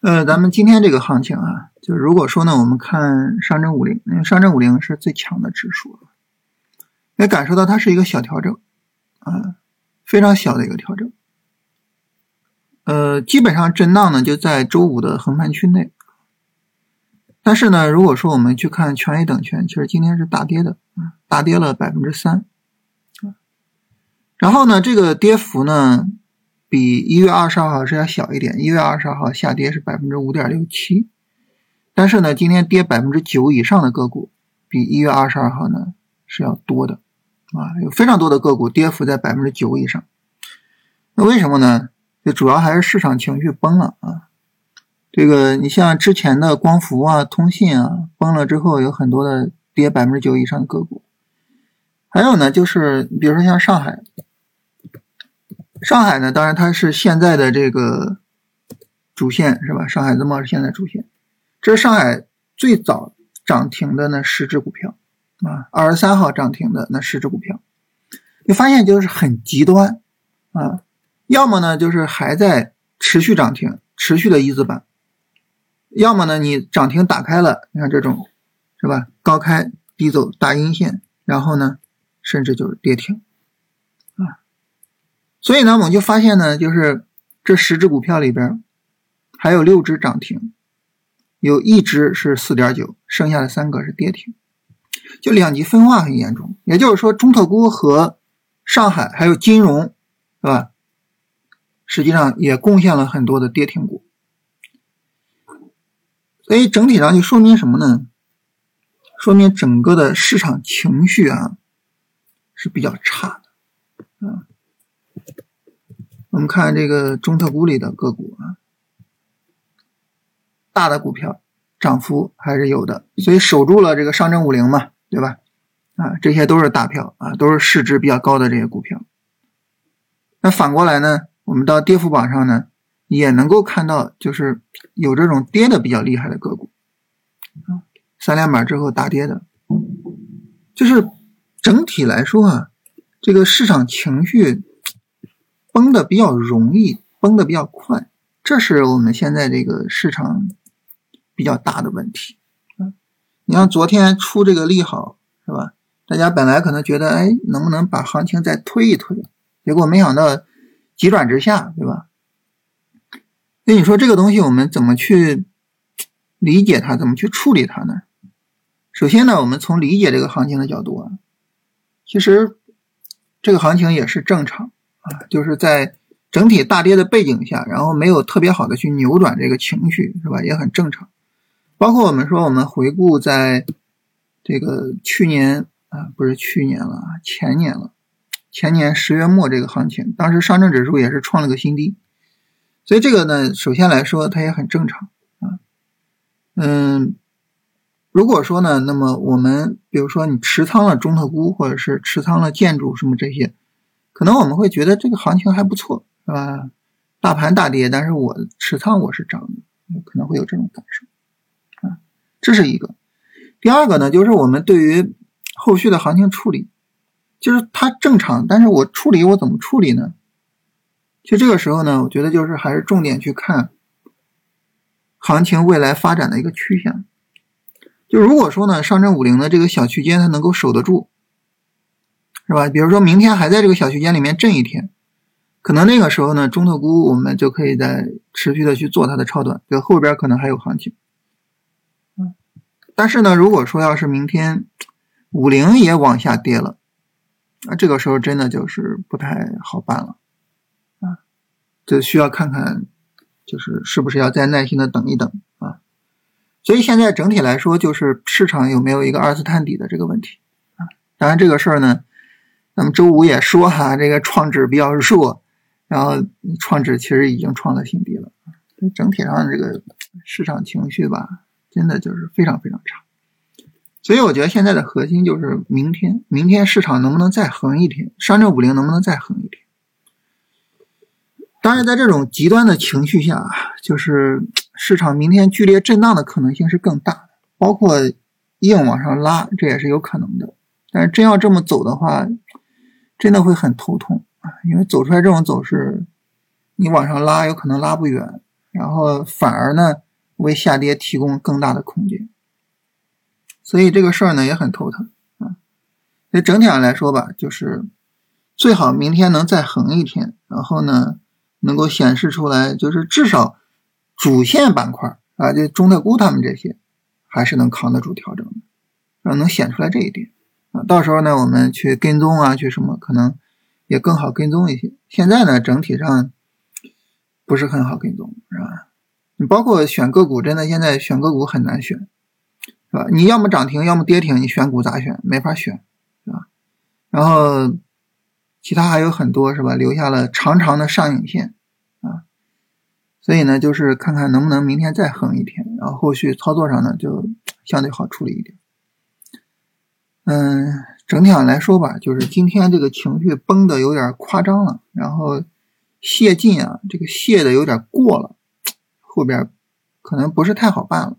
呃，咱们今天这个行情啊，就是如果说呢，我们看上证五零，因为上证五零是最强的指数，也感受到它是一个小调整，啊，非常小的一个调整。呃，基本上震荡呢就在周五的横盘区内。但是呢，如果说我们去看权益等权，其实今天是大跌的，大跌了百分之三，然后呢，这个跌幅呢。比一月二十二号是要小一点，一月二十二号下跌是百分之五点六七，但是呢，今天跌百分之九以上的个股比一月二十二号呢是要多的，啊，有非常多的个股跌幅在百分之九以上。那为什么呢？就主要还是市场情绪崩了啊。这个你像之前的光伏啊、通信啊崩了之后，有很多的跌百分之九以上的个股。还有呢，就是比如说像上海。上海呢，当然它是现在的这个主线是吧？上海自贸是现在主线，这是上海最早涨停的那十只股票啊，二十三号涨停的那十只股票，你发现就是很极端啊，要么呢就是还在持续涨停，持续的一字板，要么呢你涨停打开了，你看这种是吧？高开低走大阴线，然后呢甚至就是跌停。所以呢，我们就发现呢，就是这十只股票里边，还有六只涨停，有一只是四点九，剩下的三个是跌停，就两极分化很严重。也就是说，中特估和上海还有金融，是吧？实际上也贡献了很多的跌停股。所以整体上就说明什么呢？说明整个的市场情绪啊是比较差的，啊。我们看这个中特估里的个股啊，大的股票涨幅还是有的，所以守住了这个上证五零嘛，对吧？啊，这些都是大票啊，都是市值比较高的这些股票。那反过来呢，我们到跌幅榜上呢，也能够看到，就是有这种跌的比较厉害的个股啊，三连板之后大跌的，就是整体来说啊，这个市场情绪。崩的比较容易，崩的比较快，这是我们现在这个市场比较大的问题。你像昨天出这个利好，是吧？大家本来可能觉得，哎，能不能把行情再推一推？结果没想到急转直下，对吧？那你说这个东西我们怎么去理解它？怎么去处理它呢？首先呢，我们从理解这个行情的角度啊，其实这个行情也是正常。啊，就是在整体大跌的背景下，然后没有特别好的去扭转这个情绪，是吧？也很正常。包括我们说，我们回顾在这个去年啊，不是去年了，前年了，前年十月末这个行情，当时上证指数也是创了个新低，所以这个呢，首先来说它也很正常啊。嗯，如果说呢，那么我们比如说你持仓了中特估，或者是持仓了建筑什么这些。可能我们会觉得这个行情还不错，是吧？大盘大跌，但是我持仓我是涨的，可能会有这种感受啊。这是一个。第二个呢，就是我们对于后续的行情处理，就是它正常，但是我处理我怎么处理呢？其实这个时候呢，我觉得就是还是重点去看行情未来发展的一个趋向。就如果说呢，上证五零的这个小区间它能够守得住。是吧？比如说明天还在这个小区间里面震一天，可能那个时候呢，中特估我们就可以在持续的去做它的超短，就后边可能还有行情。嗯，但是呢，如果说要是明天五零也往下跌了，那这个时候真的就是不太好办了啊，就需要看看，就是是不是要再耐心的等一等啊。所以现在整体来说，就是市场有没有一个二次探底的这个问题啊？当然这个事儿呢。那么周五也说哈，这个创指比较弱，然后创指其实已经创了新低了。整体上这个市场情绪吧，真的就是非常非常差。所以我觉得现在的核心就是明天，明天市场能不能再横一天，上证五零能不能再横一天？当然，在这种极端的情绪下，就是市场明天剧烈震荡的可能性是更大的，包括硬往上拉，这也是有可能的。但是真要这么走的话，真的会很头痛啊，因为走出来这种走势，你往上拉有可能拉不远，然后反而呢为下跌提供更大的空间，所以这个事儿呢也很头疼啊。所以整体上来说吧，就是最好明天能再横一天，然后呢能够显示出来，就是至少主线板块啊，就中特估他们这些还是能扛得住调整的，啊，能显出来这一点啊。到时候呢我们去跟踪啊，去什么可能也更好跟踪一些。现在呢整体上。不是很好跟踪，是吧？你包括选个股，真的现在选个股很难选，是吧？你要么涨停，要么跌停，你选股咋选？没法选，是吧？然后其他还有很多，是吧？留下了长长的上影线啊，所以呢，就是看看能不能明天再横一天，然后后续操作上呢就相对好处理一点。嗯，整体上来说吧，就是今天这个情绪崩的有点夸张了，然后。泄劲啊，这个泄的有点过了，后边可能不是太好办了。